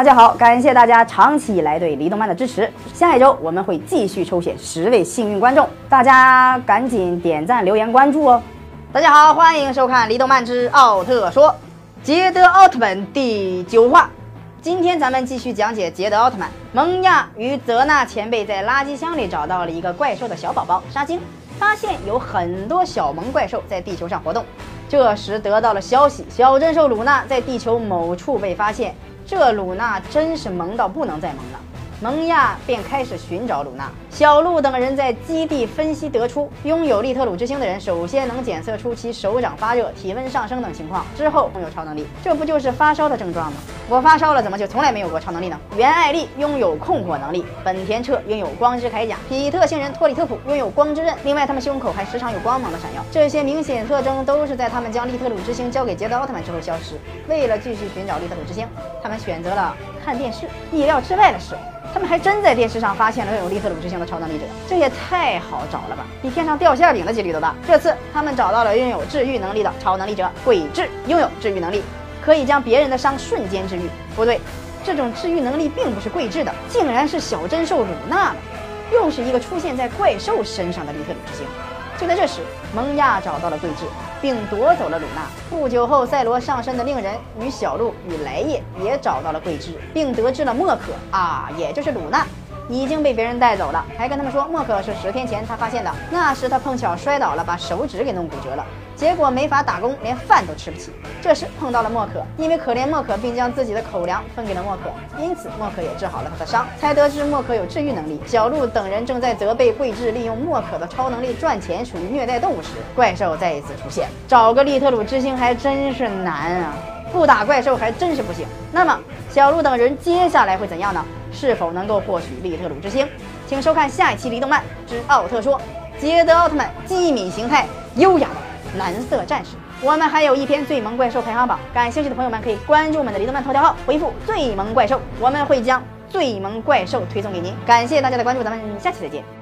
大家好，感谢大家长期以来对离动漫的支持。下一周我们会继续抽选十位幸运观众，大家赶紧点赞、留言、关注哦。大家好，欢迎收看《离动漫之奥特说》，捷德奥特曼第九话。今天咱们继续讲解捷德奥特曼。蒙亚与泽纳前辈在垃圾箱里找到了一个怪兽的小宝宝沙精，发现有很多小萌怪兽在地球上活动。这时得到了消息，小镇兽鲁娜在地球某处被发现。这鲁娜真是萌到不能再萌了。蒙亚便开始寻找鲁娜。小鹿等人在基地分析得出，拥有利特鲁之星的人首先能检测出其手掌发热、体温上升等情况，之后拥有超能力。这不就是发烧的症状吗？我发烧了，怎么就从来没有过超能力呢？原艾丽拥有控火能力，本田彻拥有光之铠甲，比特星人托里特普拥有光之刃。另外，他们胸口还时常有光芒的闪耀。这些明显特征都是在他们将利特鲁之星交给捷德奥特曼之后消失。为了继续寻找利特鲁之星，他们选择了看电视。意料之外的是。他们还真在电视上发现了拥有利特鲁之星的超能力者，这也太好找了吧！比天上掉馅饼的几率都大。这次他们找到了拥有治愈能力的超能力者鬼智，拥有治愈能力，可以将别人的伤瞬间治愈。不对，这种治愈能力并不是桂治的，竟然是小珍兽鲁娜的，又是一个出现在怪兽身上的利特鲁之星。就在这时，蒙亚找到了桂治，并夺走了鲁娜。不久后，赛罗上身的令人与小鹿与来叶也找到了桂治，并得知了莫可啊，也就是鲁娜。已经被别人带走了，还跟他们说莫可是十天前他发现的。那时他碰巧摔倒了，把手指给弄骨折了，结果没法打工，连饭都吃不起。这时碰到了莫可，因为可怜莫可，并将自己的口粮分给了莫可，因此莫可也治好了他的伤。才得知莫可有治愈能力。小鹿等人正在责备桂智利用莫可的超能力赚钱，属于虐待动物时，怪兽再一次出现。找个利特鲁之星还真是难啊，不打怪兽还真是不行。那么小鹿等人接下来会怎样呢？是否能够获取利特鲁之星？请收看下一期《离动漫之奥特说》，捷德奥特曼机敏形态，优雅的蓝色战士。我们还有一篇最萌怪兽排行榜，感兴趣的朋友们可以关注我们的离动漫头条号，回复最萌怪兽，我们会将最萌怪兽推送给您。感谢大家的关注，咱们下期再见。